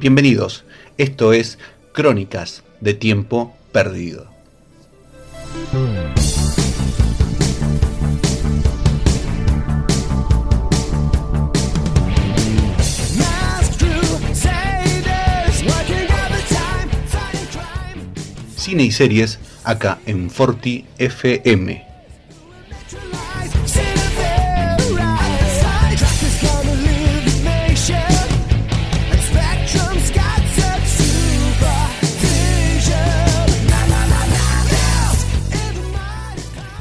Bienvenidos, esto es Crónicas de Tiempo Perdido. Cine y series acá en Forti FM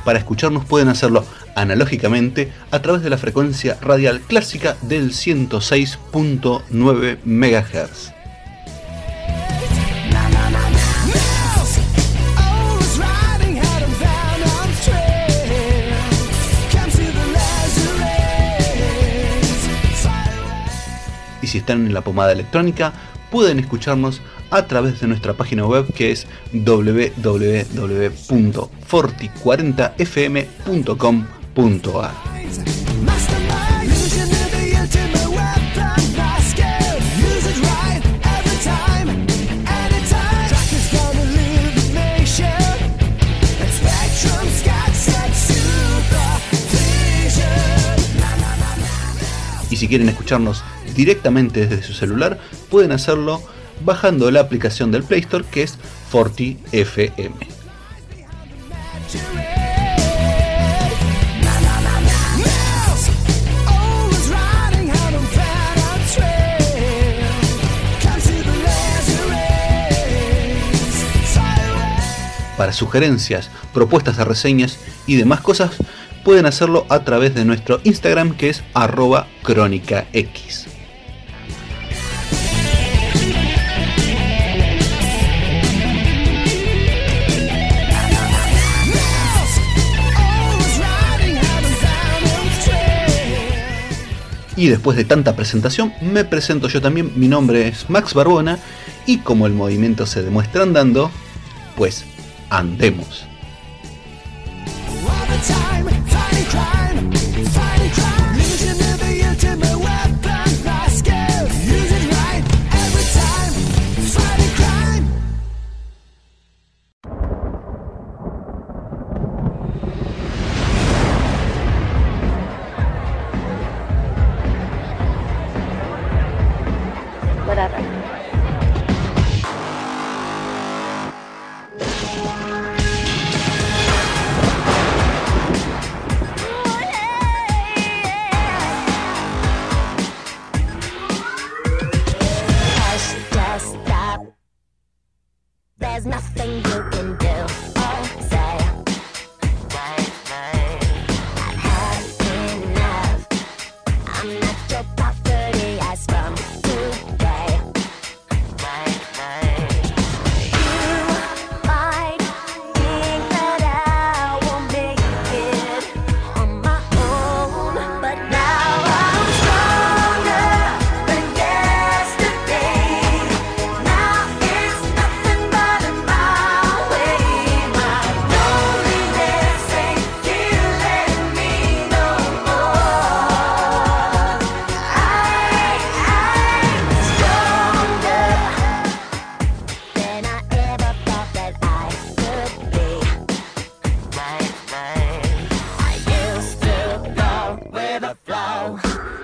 para escucharnos pueden hacerlo analógicamente a través de la frecuencia radial clásica del 106.9 MHz. Si están en la pomada electrónica, pueden escucharnos a través de nuestra página web que es www.forti40fm.com.ar. Y si quieren escucharnos directamente desde su celular, pueden hacerlo bajando la aplicación del Play Store que es Forti FM. Para sugerencias, propuestas de reseñas y demás cosas, pueden hacerlo a través de nuestro Instagram que es arroba crónica Y después de tanta presentación, me presento yo también. Mi nombre es Max Barbona y como el movimiento se demuestra andando, pues andemos. flow.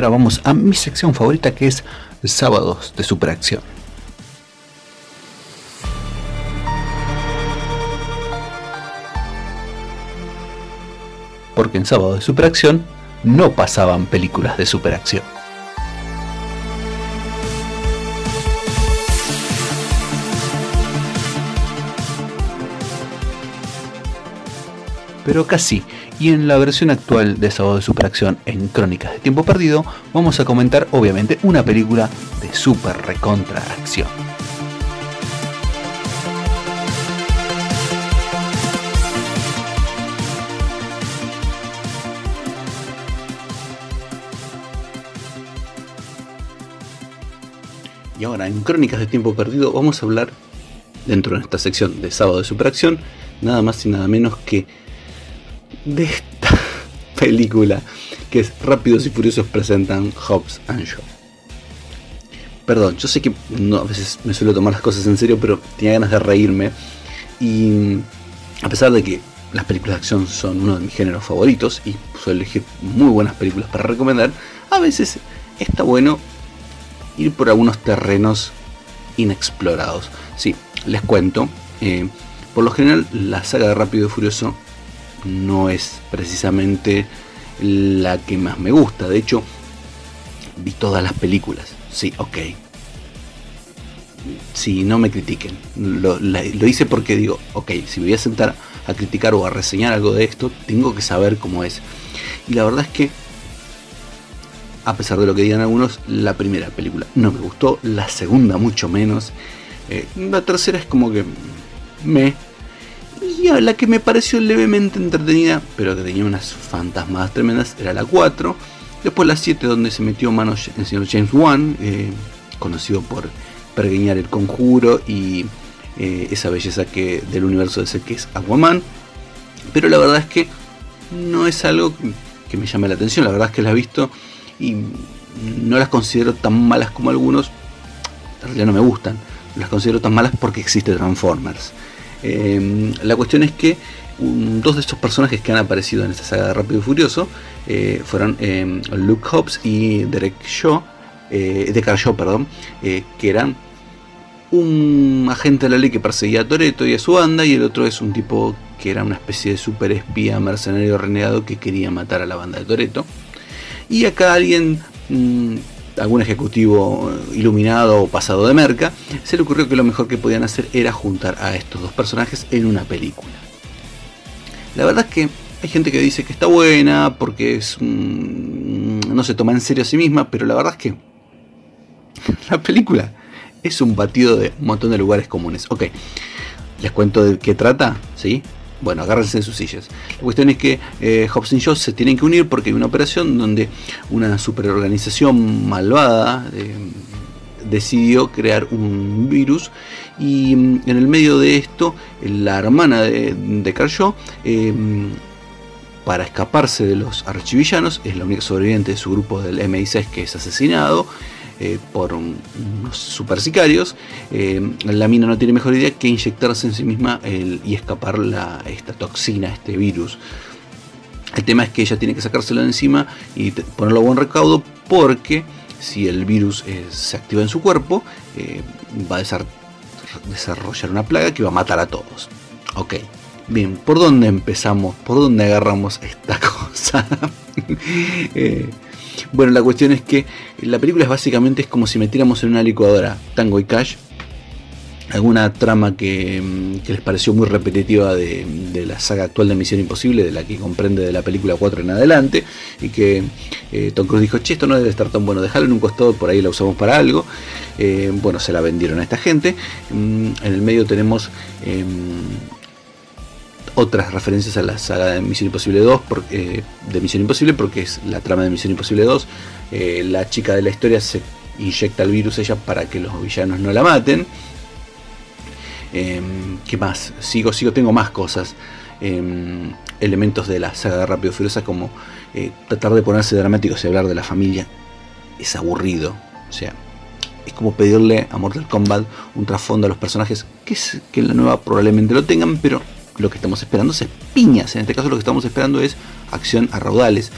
Ahora vamos a mi sección favorita que es Sábados de Superacción. Porque en Sábados de Superacción no pasaban películas de superacción. pero casi. Y en la versión actual de Sábado de Superacción en Crónicas de Tiempo Perdido, vamos a comentar obviamente una película de super recontra acción. Y ahora en Crónicas de Tiempo Perdido vamos a hablar, dentro de esta sección de Sábado de Superacción, nada más y nada menos que de esta película, que es Rápidos y Furiosos presentan Hobbs and Shaw. Perdón, yo sé que no, a veces me suelo tomar las cosas en serio, pero tenía ganas de reírme. Y a pesar de que las películas de acción son uno de mis géneros favoritos y suelo elegir muy buenas películas para recomendar, a veces está bueno ir por algunos terrenos inexplorados. Sí, les cuento. Eh, por lo general, la saga de Rápido y Furioso no es precisamente la que más me gusta. De hecho, vi todas las películas. Sí, ok. Sí, no me critiquen. Lo, hice porque digo, ok, si me voy a sentar a criticar o a reseñar algo de esto, tengo que saber cómo es. Y la verdad es que, a pesar de lo que digan algunos, la primera película no me gustó, la segunda mucho menos. Eh, la tercera es como que me y la que me pareció levemente entretenida, pero que tenía unas fantasmas tremendas, era la 4. Después la 7, donde se metió manos el señor James Wan, eh, conocido por pergueñar el conjuro y eh, esa belleza que del universo de ese que es Aquaman. Pero la verdad es que no es algo que me llame la atención, la verdad es que la he visto y no las considero tan malas como algunos. En realidad no me gustan, las considero tan malas porque existe Transformers. Em, la cuestión es que dos de estos personajes que han aparecido en esta saga de Rápido y Furioso eh, fueron em, Luke Hobbs y Derek Shaw, eh, Deckard Shaw, perdón, eh, que eran un agente de la ley que perseguía a Toreto y a su banda, y el otro es un tipo que era una especie de super espía mercenario renegado que quería matar a la banda de Toreto. Y acá alguien mm, algún ejecutivo iluminado o pasado de merca, se le ocurrió que lo mejor que podían hacer era juntar a estos dos personajes en una película. La verdad es que hay gente que dice que está buena porque es no se toma en serio a sí misma, pero la verdad es que la película es un batido de un montón de lugares comunes. Ok, les cuento de qué trata, ¿sí? Bueno, agárrense en sus sillas. La cuestión es que eh, Hobbs y Shaw se tienen que unir porque hay una operación donde una superorganización malvada eh, decidió crear un virus y mm, en el medio de esto la hermana de, de Carl Shaw eh, para escaparse de los archivillanos es la única sobreviviente de su grupo del MI6 que es asesinado eh, por unos super sicarios, eh, la mina no tiene mejor idea que inyectarse en sí misma y escapar la, esta toxina, este virus. El tema es que ella tiene que sacárselo de encima y ponerlo a buen recaudo porque si el virus eh, se activa en su cuerpo, va a desarrollar una plaga que va a matar a todos. Ok, bien, ¿por dónde empezamos? ¿Por dónde agarramos esta cosa? Bueno, la cuestión es que la película es básicamente es como si metiéramos en una licuadora Tango y Cash alguna trama que, mm, les pareció muy repetitiva de, la saga actual de Misión Imposible, de la que comprende de la película 4 en adelante, y que eh, Tom Cruise dijo, che, esto no debe estar tan bueno, dejarlo en un costado, por ahí la usamos para algo. Eh, bueno, se la vendieron a esta gente. Mm, en el medio tenemos em, otras referencias a la saga de Misión Imposible 2, eh, de Misión Imposible, porque es la trama de Misión Imposible 2. Eh, la chica de la historia se inyecta el virus ella para que los villanos no la maten. Em, ¿Qué más? Sigo, sigo, tengo más cosas. Em, elementos de la saga de Rápido Furiosa como eh, tratar de ponerse dramáticos y hablar de la familia es aburrido. O sea, es como pedirle a Mortal Kombat un trasfondo a los personajes que, es, que en la nueva probablemente lo tengan, pero lo que estamos esperando es piñas. En este caso lo que estamos esperando es acción a raudales.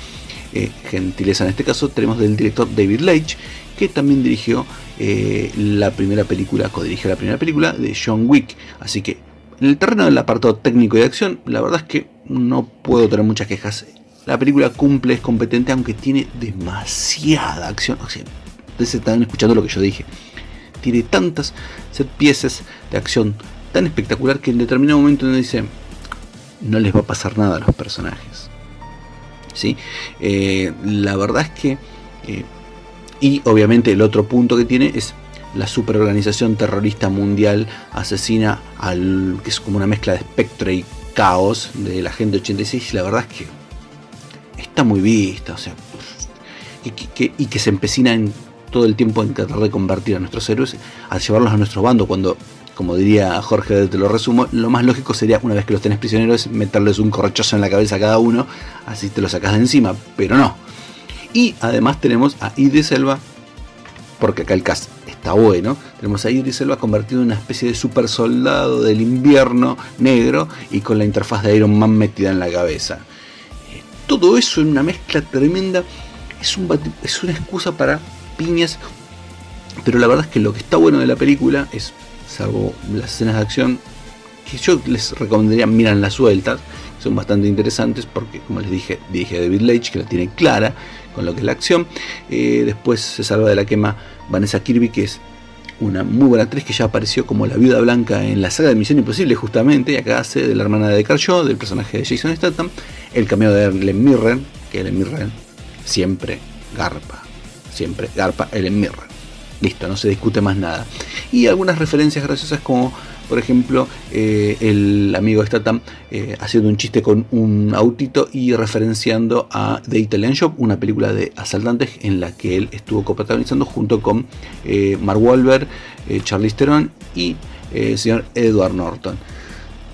eh, gentileza en este caso, tenemos del director David Leitch, que también dirigió eh, la primera película, codirigió la primera película de John Wick. Así que en el terreno del apartado técnico y de acción, la verdad es que no puedo tener muchas quejas. La película cumple, es competente, aunque tiene demasiada acción. O sea, ustedes están escuchando lo que yo dije. Tiene tantas piezas de acción tan espectacular que en determinado momento uno dice, no les va a pasar nada a los personajes. ¿Sí? Eh, la verdad es que... Eh, y obviamente el otro punto que tiene es la superorganización terrorista mundial asesina al que es como una mezcla de espectro y caos de la Agente 86 y la verdad es que está muy vista, o sea, y que, y que se empecina en todo el tiempo en tratar de convertir a nuestros héroes, a llevarlos a nuestro bando, cuando, como diría Jorge, te lo resumo, lo más lógico sería, una vez que los tenés prisioneros, meterles un correchazo en la cabeza a cada uno, así te lo sacas de encima, pero no. Y además tenemos a Idris Elba, porque acá el cast está bueno, tenemos a Idris Elba convertido en una especie de super soldado del invierno negro y con la interfaz de Iron Man metida en la cabeza. Eh, todo eso en una mezcla tremenda es, es una excusa para piñas. Pero la verdad es que lo que está bueno de la película es, salvo las escenas de acción, que yo les recomendaría miran las sueltas, son bastante interesantes porque, como les dije, dije David Leitch, que la tiene clara con lo que es la acción. Eh, después se salva de la quema Vanessa Kirby, que es una muy buena actriz que ya apareció como la viuda blanca en la saga de Misión Imposible, justamente, y acá hace de la hermana de Carl del personaje de Jason Statham, el cameo de Ellen Mirren, que Ellen Mirren siempre garpa siempre Garpa Ellen Mirren. Listo, no se discute más nada. Y algunas referencias graciosas como, por ejemplo, eh, el amigo Statham eh, haciendo un chiste con un autito y referenciando a The Italian Shop, una película de asaltantes en la que él estuvo coprotagonizando junto con eh, Mark Wahlberg, Charlize Theron y el señor Edward Norton.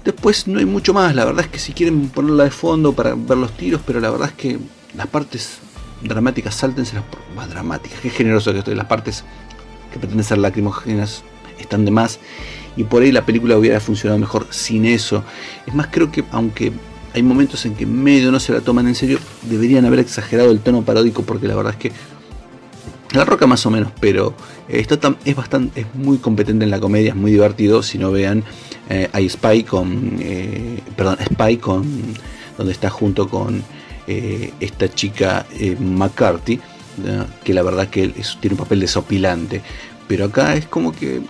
Después no hay mucho más, la verdad es que si quieren ponerla de fondo para ver los tiros, pero la verdad es que las partes dramáticas, sáltenselas más dramáticas. Qué generoso que estoy. Las partes que pretenden ser lacrimógenas están de más. Y por ahí la película hubiera funcionado mejor sin eso. Es más, creo que aunque hay momentos en que medio no se la toman en serio, deberían haber exagerado el tono paródico porque la verdad es que la roca más o menos, pero eh, está es bastante, es muy competente en la comedia, es muy divertido. Si no vean, eh, hay Spy con, eh, perdón, Spy con, donde está junto con eh, esta chica eh, Que la verdad que tiene un papel desopilante. Pero acá es como que,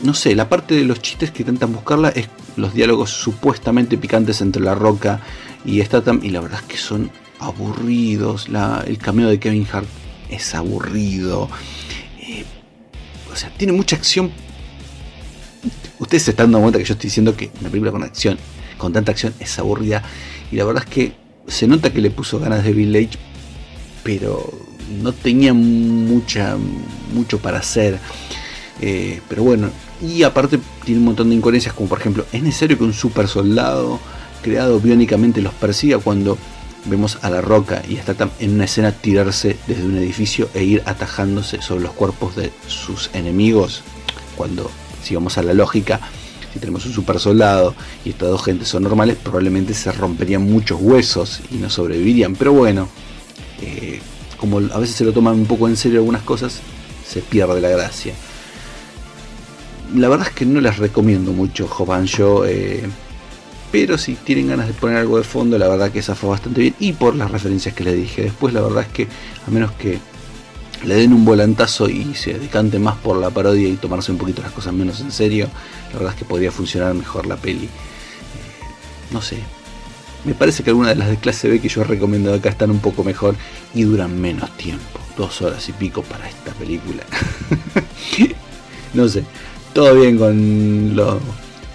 no sé, la parte de los chistes que intentan buscarla es los diálogos supuestamente picantes entre La Roca y Statham, y la verdad es que son aburridos. el cameo de Kevin Hart es aburrido. Eh, o sea, tiene mucha acción. Ustedes se están dando cuenta que yo estoy diciendo que una película con acción, con tanta acción, es aburrida. Y la verdad es que se nota que le puso ganas de Village, pero no tenía mucha, mucho para hacer. Eh, pero bueno, y aparte tiene un montón de incoherencias, como por ejemplo, ¿es necesario que un super soldado creado biónicamente los persiga cuando vemos a la roca y está en una escena tirarse desde un edificio e ir atajándose sobre los cuerpos de sus enemigos? Cuando, si vamos a la lógica, si tenemos un super soldado y estas dos gentes son normales, probablemente se romperían muchos huesos y no sobrevivirían. Pero bueno, eh, como a veces se lo toman un poco en serio algunas cosas, se pierde la gracia. La verdad es que no les recomiendo mucho Show, eh, pero si tienen ganas de poner algo de fondo, la verdad que esa fue bastante bien. Y por las referencias que les dije. Después, la verdad es que, a menos que le den un volantazo y se decante más por la parodia y tomarse un poquito las cosas menos en serio, la verdad es que podría funcionar mejor la peli. Eh, no sé. Me parece que algunas de las de clase B que yo he recomendado acá están un poco mejor y duran menos tiempo. Dos horas y pico para esta película. no sé. Todo bien con lo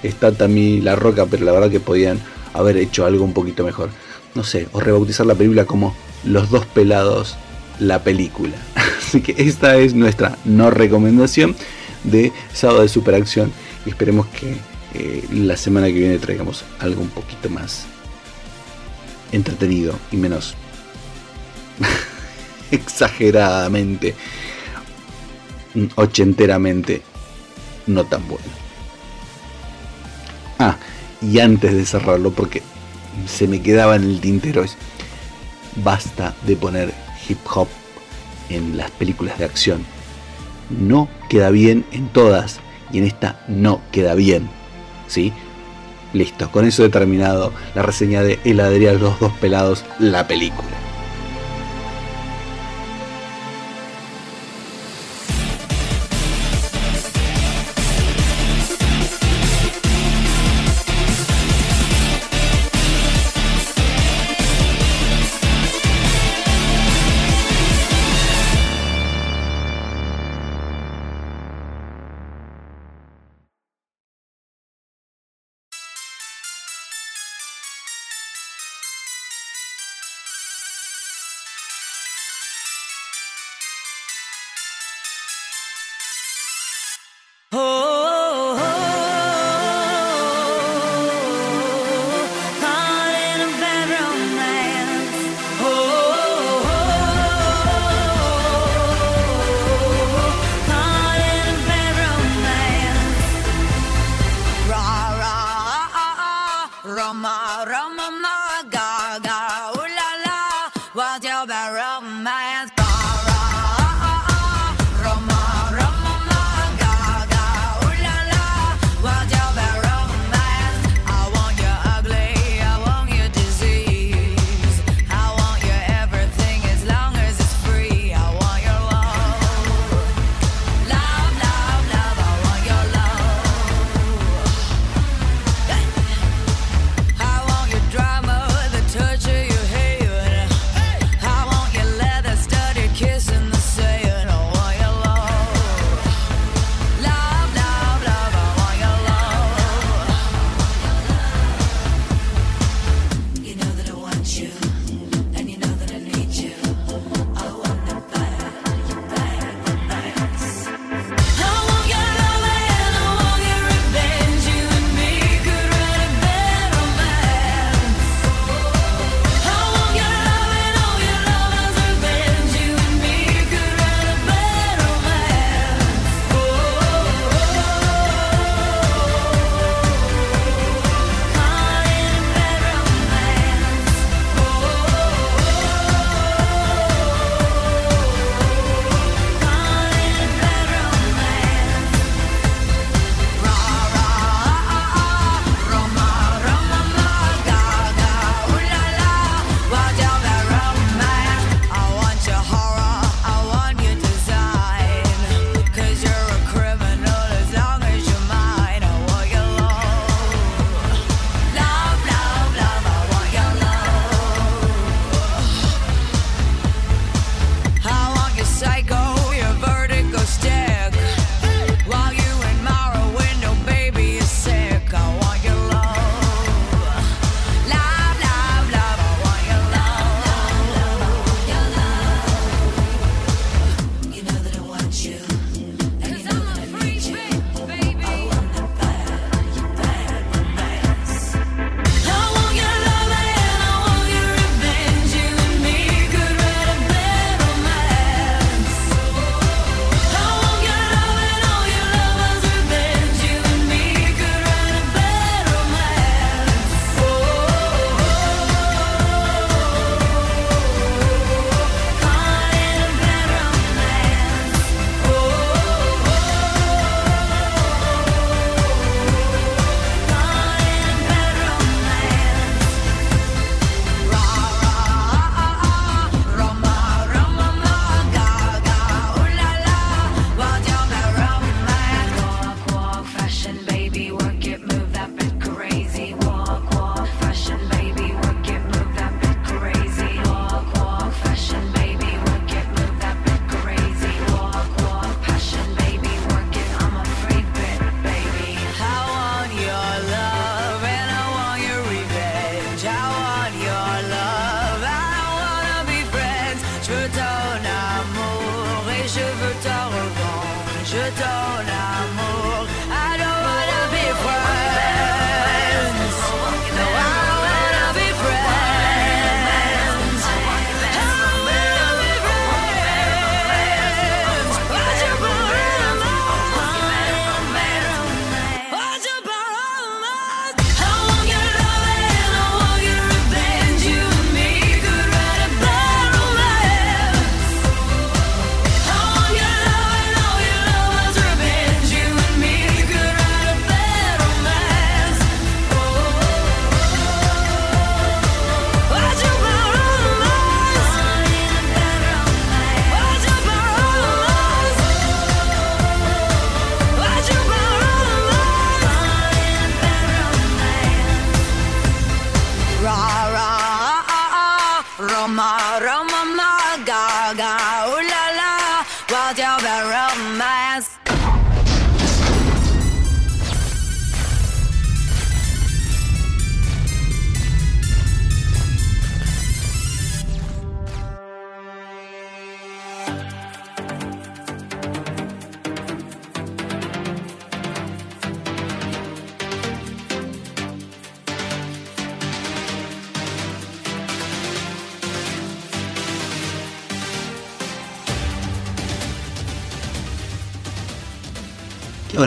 está también la roca, pero la verdad que podían haber hecho algo un poquito mejor. No sé, o rebautizar la película como Los dos pelados, la película. Así que esta es nuestra no recomendación de sábado de superacción y esperemos que eh, la semana que viene traigamos algo un poquito más entretenido y menos exageradamente ochenteramente no tan bueno. Ah, y antes de cerrarlo, porque se me quedaba en el tintero, basta de poner hip hop en las películas de acción. No queda bien en todas y en esta no queda bien. ¿Sí? Listo, con eso he terminado la reseña de El Adrián los dos pelados, la película.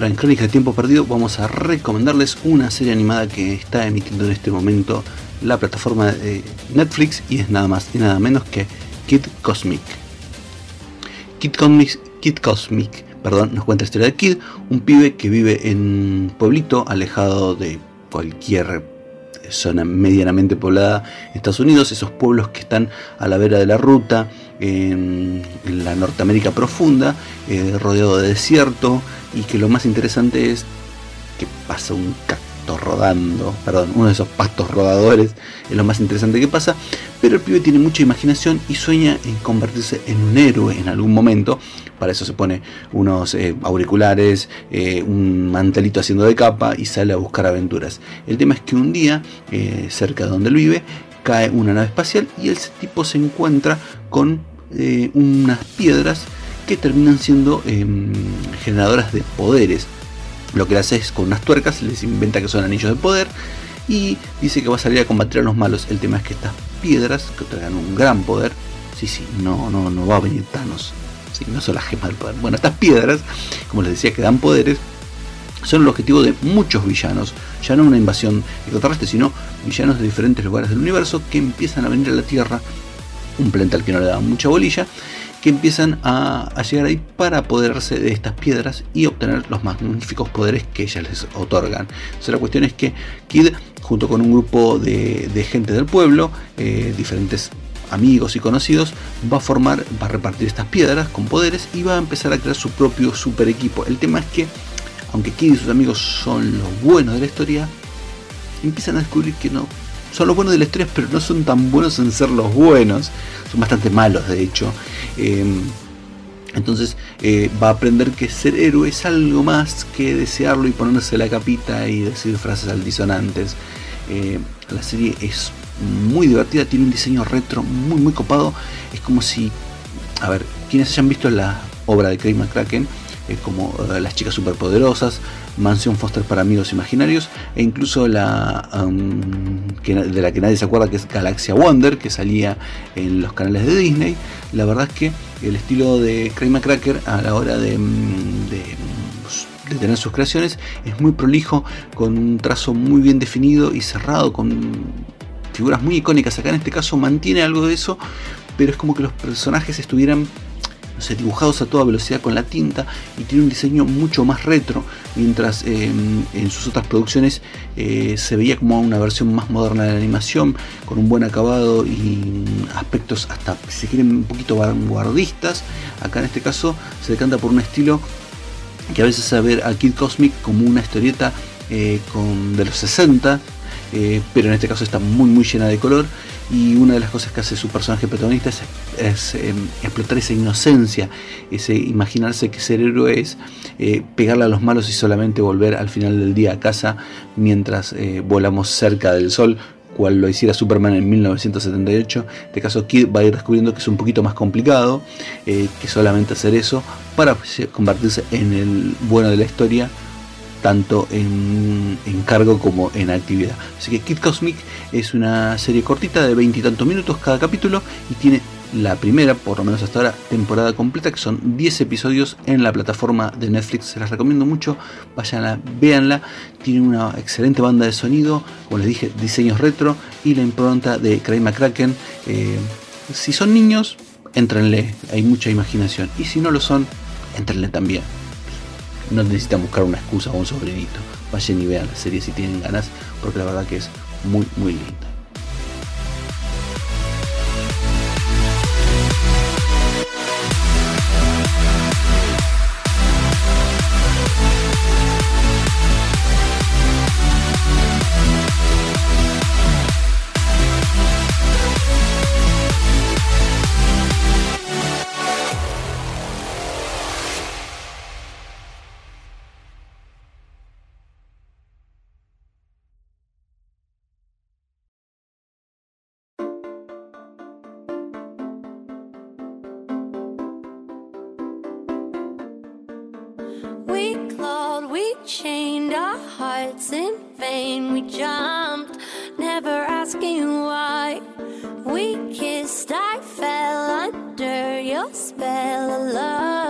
Ahora en Crónica de Tiempo Perdido vamos a recomendarles una serie animada que está emitiendo en este momento la plataforma de Netflix y es nada más y nada menos que Kid Cosmic. Kid Cosmic, Kid Cosmic perdón, nos cuenta la historia de Kid, un pibe que vive en un pueblito alejado de cualquier zona medianamente poblada en Estados Unidos, esos pueblos que están a la vera de la ruta, en, la Norteamérica profunda, eh, rodeado de desierto, y que lo más interesante es que pasa un cacto rodando, perdón, uno de esos pastos rodadores es lo más interesante que pasa, pero el pibe tiene mucha imaginación y sueña en convertirse en un héroe en algún momento, para eso se pone unos eh, auriculares, eh, un mantelito haciendo de capa y sale a buscar aventuras. El tema es que un día, cerca de donde él vive, cae una nave espacial y el tipo se encuentra con unas piedras que terminan siendo em, generadoras de poderes. Lo que hace es con unas tuercas, les inventa que son anillos de poder y dice que va a salir a combatir a los malos. El tema es que estas piedras, que otorgan un gran poder, sí, sí, no, no, no va a venir Thanos, sí, no son las gemas del poder. Bueno, estas piedras, como les decía, que dan poderes, son el objetivo de muchos villanos, ya no una invasión extraterrestre, sino villanos de diferentes lugares del universo que empiezan a venir a la Tierra, un planeta al que no le da mucha bolilla, que empiezan a, llegar ahí para apoderarse de estas piedras y obtener los magníficos poderes que ellas les otorgan. Entonces la cuestión es que Kid, junto con un grupo de, gente del pueblo, eh, diferentes amigos y conocidos, va a formar, va a repartir estas piedras con poderes y va a empezar a crear su propio super equipo. El tema es que, aunque Kid y sus amigos son los buenos de la historia, empiezan a descubrir que no son los buenos de la historia, pero no son tan buenos en ser los buenos. Son bastante malos, de hecho. Em, entonces eh, va a aprender que ser héroe es algo más que desearlo y ponerse la capita y decir frases altisonantes. Eh, la serie es muy divertida, tiene un diseño retro muy muy copado. Es como si, a ver, quienes hayan visto la obra de Craig McCracken, eh, como Las chicas superpoderosas, Mansión Foster para amigos imaginarios e incluso la um, de la que nadie se acuerda que es Galaxia Wonder que salía en los canales de Disney. La verdad es que el estilo de Craig McCracker a la hora de, mm, de, de tener sus creaciones es muy prolijo con un trazo muy bien definido y cerrado con figuras muy icónicas. Acá en este caso mantiene algo de eso pero es como que los personajes estuvieran dibujados a toda velocidad con la tinta y tiene un diseño mucho más retro, mientras em, en sus otras producciones eh, se veía como una versión más moderna de la animación, con un buen acabado y aspectos hasta, si se quieren, un poquito vanguardistas. Acá en este caso se decanta por un estilo que a veces hace ver a Kid Cosmic como una historieta eh, de los 60, eh, pero en este caso está muy muy llena de color y una de las cosas que hace su personaje protagonista es, em, explotar esa inocencia, ese imaginarse que ser héroe es eh, pegarle a los malos y solamente volver al final del día a casa mientras eh, volamos cerca del sol, cual lo hiciera Superman en 1978. En este caso Kid va a ir descubriendo que es un poquito más complicado que solamente hacer eso para convertirse en el bueno de la historia tanto en, cargo como en actividad. Así que Kid Cosmic es una serie cortita de veintitantos minutos cada capítulo y tiene la primera, por lo menos hasta ahora, temporada completa, que son 10 episodios en la plataforma de Netflix. Se las recomiendo mucho, vayanla, véanla. Tiene una excelente banda de sonido, como les dije, diseños retro y la impronta de Craig McCracken. Eh, si son niños, entrenle, hay mucha imaginación. Y si no lo son, entrenle también no necesitan buscar una excusa o un sobrinito. Vayan y vean la serie si tienen ganas, porque la verdad que es muy, muy linda. We chained our hearts in vain. We jumped, never asking why. We kissed, I fell under your spell of love.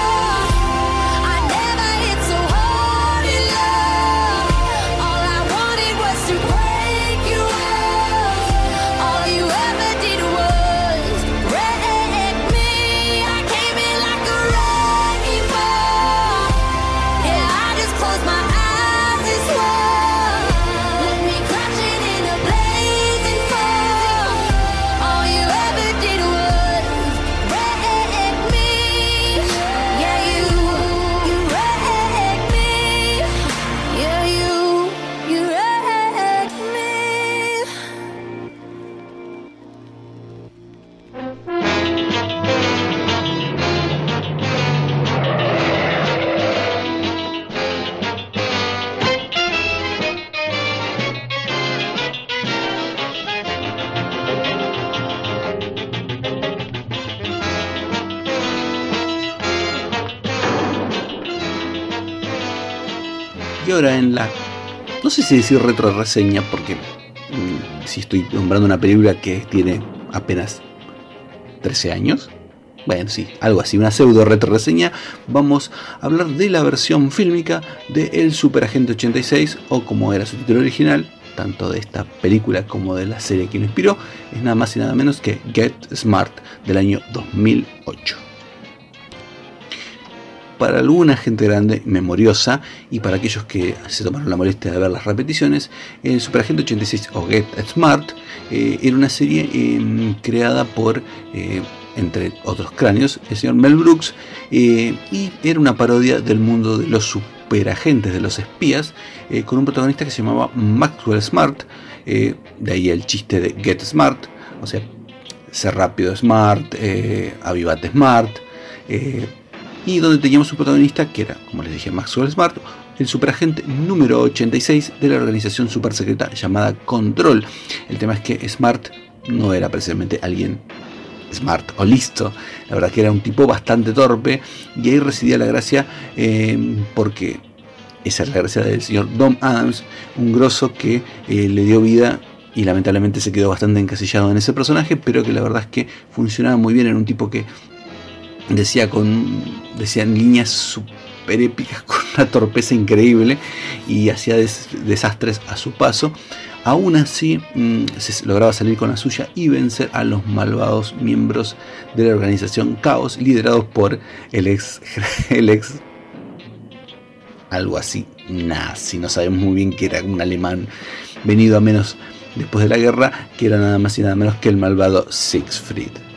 En la. No sé si decir retro reseña, porque mm, si estoy nombrando una película que tiene apenas 13 años. Bueno, sí, algo así, una pseudo retro reseña. Vamos a hablar de la versión fílmica de El Super Agente 86, o como era su título original, tanto de esta película como de la serie que lo inspiró, es nada más y nada menos que Get Smart del año 2008 para alguna gente grande, memoriosa, y para aquellos que se tomaron la molestia de ver las repeticiones, el Superagente 86 o Get Smart eh, era una serie eh, creada por, eh, entre otros cráneos, el señor Mel Brooks, eh, y era una parodia del mundo de los superagentes, de los espías, eh, con un protagonista que se llamaba Maxwell Smart, eh, de ahí el chiste de Get Smart, o sea, ser rápido Smart, eh, avivate Smart, eh, y donde teníamos un protagonista que era, como les dije, Maxwell Smart, el superagente número 86 de la organización super secreta llamada Control. El tema es que Smart no era precisamente alguien smart o listo. La verdad que era un tipo bastante torpe y ahí residía la gracia eh, porque esa es la gracia del señor Dom Adams, un grosso que eh, le dio vida y lamentablemente se quedó bastante encasillado en ese personaje, pero que la verdad es que funcionaba muy bien, en un tipo que decía con decían líneas super épicas con una torpeza increíble y hacía desastres a su paso. Aún así, mm, se lograba salir con la suya y vencer a los malvados miembros de la organización Caos, liderados por el ex, el ex algo así, nazi. No sabemos muy bien que era un alemán venido a menos después de la guerra, que era nada más y nada menos que el malvado Siegfried.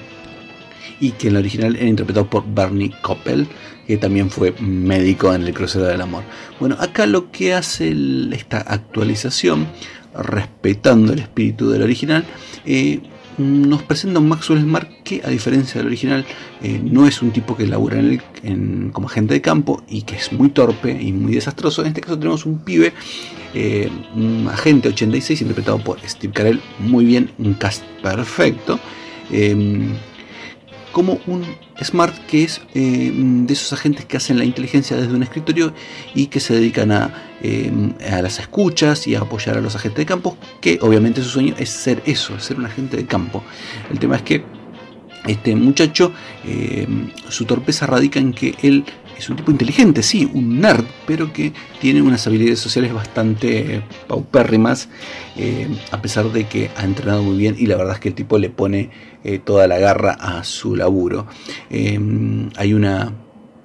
Y que en la original era interpretado por Barney Koppel, que también fue médico en el crucero del amor. Bueno, acá lo que hace esta actualización respetando el espíritu del original, eh, nos presenta un Maxwell Smart que, a diferencia del original, eh, no es un tipo que labura en como agente de campo y que es muy torpe y muy desastroso. En este caso tenemos un pibe, eh, un agente 86, interpretado por Steve Carell, muy bien, un cast perfecto como un smart que es eh, de esos agentes que hacen la inteligencia desde un escritorio y que se dedican a, eh, a, las escuchas y a apoyar a los agentes de campo, que obviamente su sueño es ser eso, ser un agente de campo. El tema es que este muchacho, eh, su torpeza radica en que él es un tipo inteligente, sí, un nerd, pero que tiene unas habilidades sociales bastante paupérrimas, a pesar de que ha entrenado muy bien y la verdad es que el tipo le pone eh, toda la garra a su laburo. hay una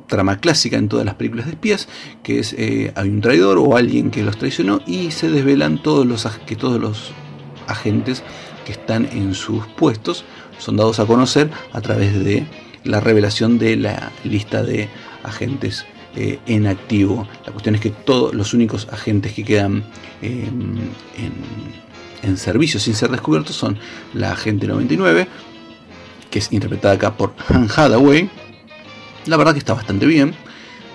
trama clásica en todas las películas de espías, que es hay un traidor o alguien que los traicionó y se desvelan todos los, que todos los agentes que están en sus puestos son dados a conocer a través de la revelación de la lista de agentes eh, en activo. La cuestión es que todos los únicos agentes que quedan em, en, servicio sin ser descubiertos son la agente 99, que es interpretada acá por Han Hathaway. La verdad que está bastante bien.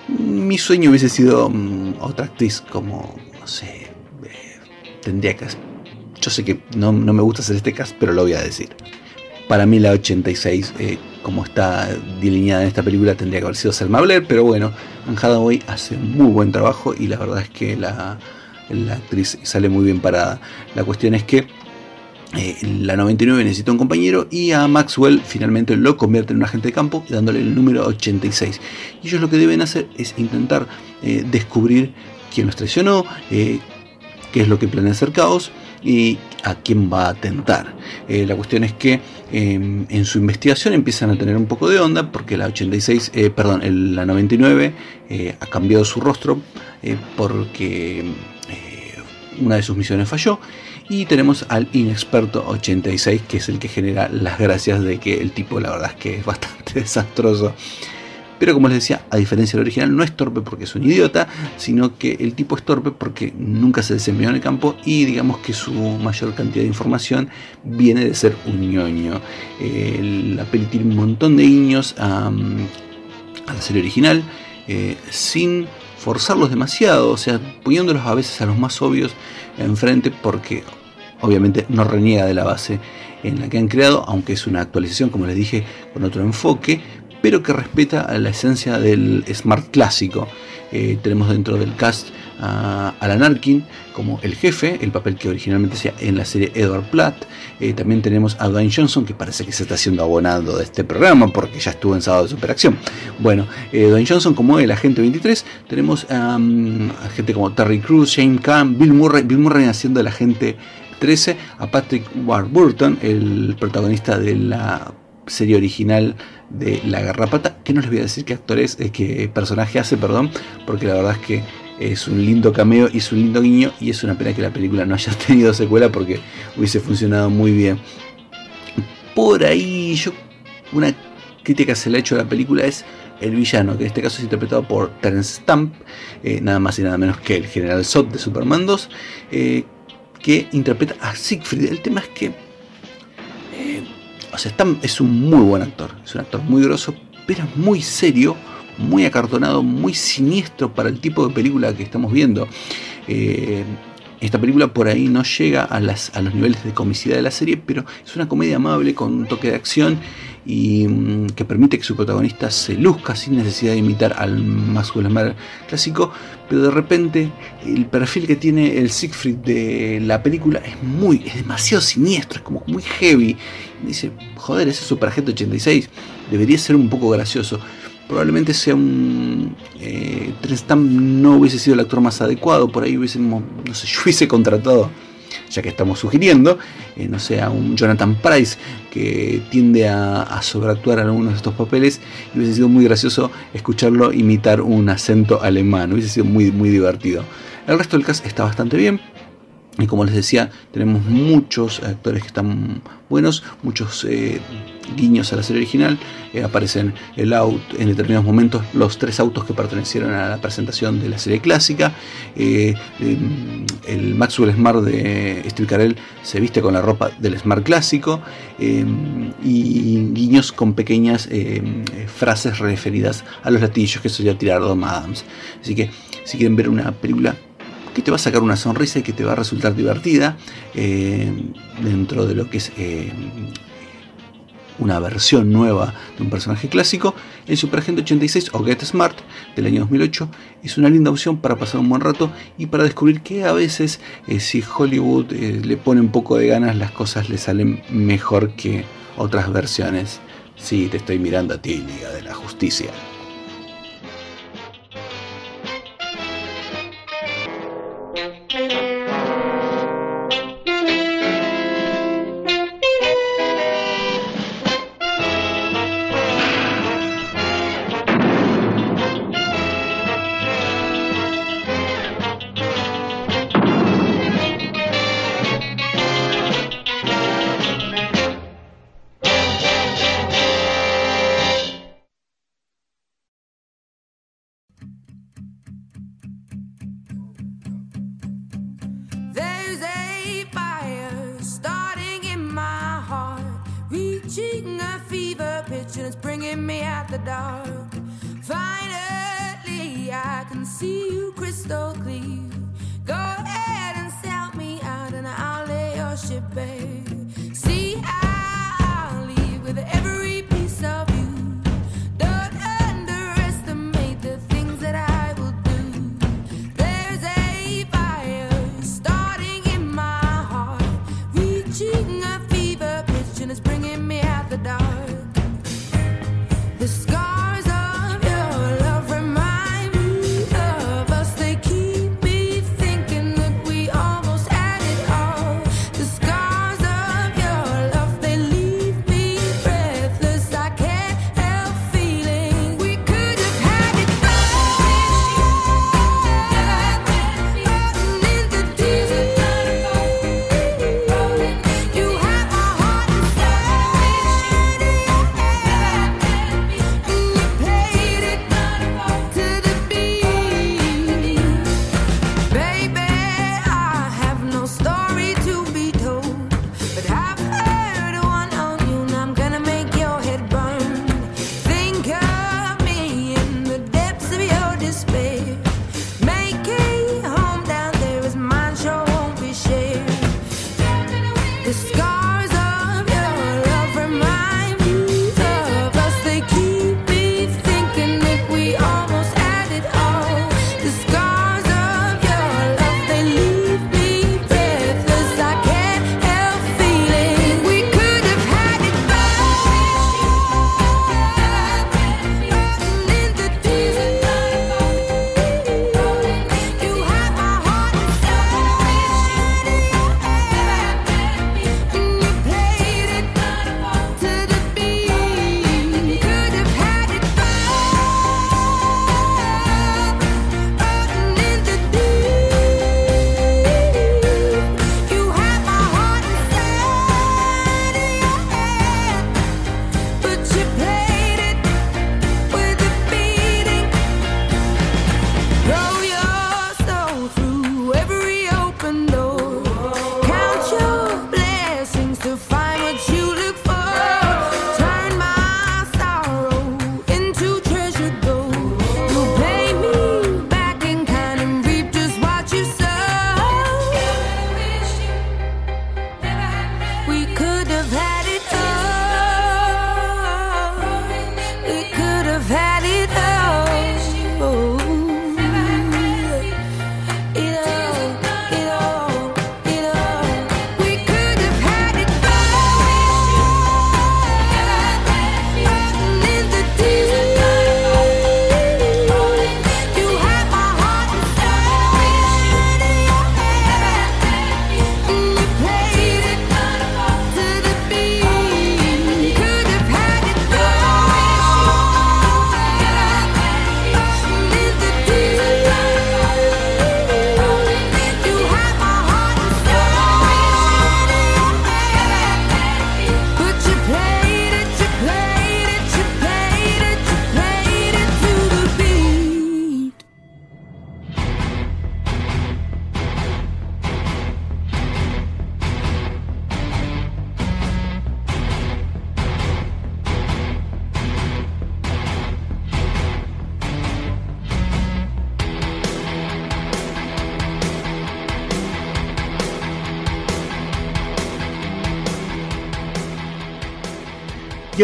Mi sueño hubiese sido mm, otra actriz como, no sé, eh, tendría que... Yo sé que no, no me gusta hacer este cast, pero lo voy a decir. Para mí la 86, eh, como está delineada en esta película, tendría que haber sido Selma Blair, pero bueno, Anne Hathaway hace muy buen trabajo y la verdad es que la, actriz sale muy bien parada. La cuestión es que eh, la 99 necesita un compañero y a Maxwell finalmente lo convierte en un agente de campo dándole el número 86. Y ellos lo que deben hacer es intentar eh, descubrir quién los traicionó, qué es lo que planea hacer Caos y a quién va a atentar. Eh, la cuestión es que em, en su investigación empiezan a tener un poco de onda porque la 86, eh, perdón, la 99 eh, ha cambiado su rostro porque una de sus misiones falló. Y tenemos al inexperto 86 que es el que genera las gracias de que el tipo la verdad es que es bastante desastroso pero como les decía, a diferencia del original, no es torpe porque es un idiota, sino que el tipo es torpe porque nunca se desempeñó en el campo y digamos que su mayor cantidad de información viene de ser un ñoño. la peli tiene un montón de guiños a, la serie original, eh, sin forzarlos demasiado, o sea, poniéndolos a veces a los más obvios enfrente porque obviamente no reniega de la base en la que han creado, aunque es una actualización, como les dije, con otro enfoque, pero que respeta la esencia del Smart clásico. Eh, tenemos dentro del cast a Alan Arkin como el jefe, el papel que originalmente hacía en la serie Edward Platt. Eh, también tenemos a Dwayne Johnson, que parece que se está haciendo abonado de este programa porque ya estuvo en sábado de superacción. Bueno, eh, Dwayne Johnson como el agente 23. Tenemos a gente como Terry Crews, Shane Kahn, Bill Murray, Bill Murray haciendo el agente 13, a Patrick Warburton, el protagonista de la serie original de La Garrapata, que no les voy a decir qué actor es, eh, qué personaje hace, perdón, porque la verdad es que es un lindo cameo y es un lindo guiño y es una pena que la película no haya tenido secuela porque hubiese funcionado muy bien. Por ahí yo una crítica que se le ha hecho a la película es el villano, que en este caso es interpretado por Terence Stamp, eh, nada más y nada menos que el general Zod de Superman 2, eh, que interpreta a Siegfried. El tema es que o sea, es un muy buen actor, es un actor muy grosso, pero es muy serio, muy acartonado, muy siniestro para el tipo de película que estamos viendo. Eh, esta película por ahí no llega a, las, a los niveles de comicidad de la serie, pero es una comedia amable con un toque de acción y mm, que permite que su protagonista se luzca sin necesidad de imitar al Maxwell Smart clásico, pero de repente el perfil que tiene el Siegfried de la película es muy, es demasiado siniestro, es como muy heavy. Dice, joder, ese Super Agente 86 debería ser un poco gracioso. Probablemente sea un. Eh, no hubiese sido el actor más adecuado, por ahí hubiésemos, no sé, yo hubiese contratado ya que estamos sugiriendo, eh, no sé, a un Jonathan Price que tiende a, sobreactuar algunos de estos papeles, y hubiese sido muy gracioso escucharlo imitar un acento alemán, hubiese sido muy, muy divertido. El resto del cast está bastante bien. Y como les decía, tenemos muchos actores que están buenos, muchos eh, guiños a la serie original. Eh, aparecen el auto, en determinados momentos los tres autos que pertenecieron a la presentación de la serie clásica. Eh, el Maxwell Smart de Steve Carell se viste con la ropa del Smart clásico. y guiños con pequeñas frases referidas a los latillos que solía tirar Dom Adams. Así que si quieren ver una película que te va a sacar una sonrisa y que te va a resultar divertida eh, dentro de lo que es una versión nueva de un personaje clásico. El Super Agente 86 o Get Smart del año 2008 es una linda opción para pasar un buen rato y para descubrir que a veces eh, si Hollywood le pone un poco de ganas las cosas le salen mejor que otras versiones. Sí, te estoy mirando a ti, Liga de la Justicia.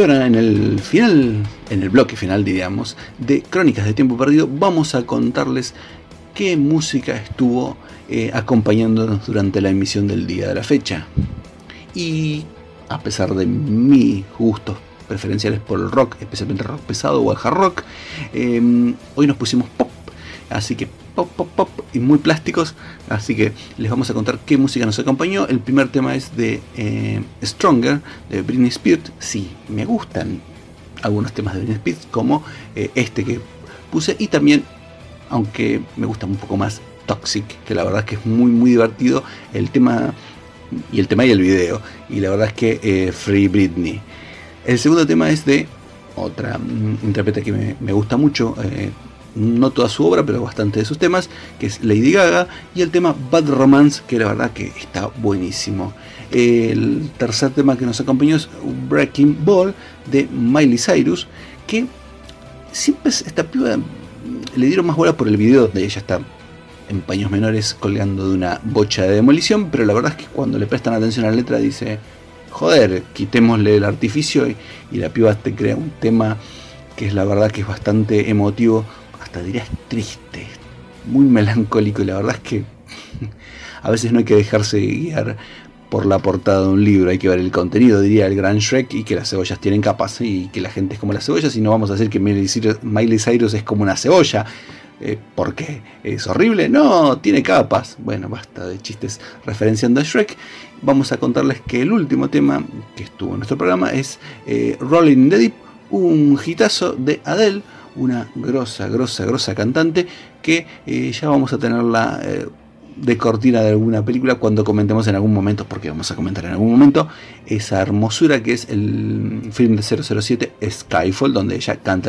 Y ahora en el final, en el bloque final, diríamos, de Crónicas de Tiempo Perdido, vamos a contarles qué música estuvo eh, acompañándonos durante la emisión del día de la fecha. Y a pesar de mis gustos preferenciales por el rock, especialmente rock pesado o el hard rock, em, hoy nos pusimos pop, así que pop, pop, pop y muy plásticos, así que les vamos a contar qué música nos acompañó. El primer tema es de eh, Stronger, de Britney Spears. Sí, me gustan algunos temas de Britney Spears, como eh, este que puse, y también, aunque me gusta un poco más, Toxic, que la verdad es que es muy, muy divertido el tema y el tema y el video. Y la verdad es que eh, Free Britney. El segundo tema es de otra mm, intérprete que me, gusta mucho, no toda su obra, pero bastante de sus temas, que es Lady Gaga, y el tema Bad Romance, que la verdad que está buenísimo. El tercer tema que nos acompañó es Breaking Ball de Miley Cyrus, que siempre esta piba le dieron más bola por el video donde ella está en paños menores colgando de una bocha de demolición, pero la verdad es que cuando le prestan atención a la letra dice, joder, quitémosle el artificio y, y la piba te crea un tema que es la verdad que es bastante emotivo hasta dirías triste, muy melancólico y la verdad es que a veces no hay que dejarse guiar por la portada de un libro, hay que ver el contenido, diría el gran Shrek, y que las cebollas tienen capas y que la gente es como las cebollas y no vamos a decir que Miley Cyrus es como una cebolla. Eh, ¿Por qué? ¿Es horrible? No, tiene capas. Bueno, basta de chistes referenciando a Shrek. Vamos a contarles que el último tema que estuvo en nuestro programa es eh, Rolling the Deep, un hitazo de Adele una grosa, grosa, grosa cantante que eh, ya vamos a tenerla eh, de cortina de alguna película cuando comentemos en algún momento, porque vamos a comentar en algún momento, esa hermosura que es el film de 007 Skyfall, donde ella canta el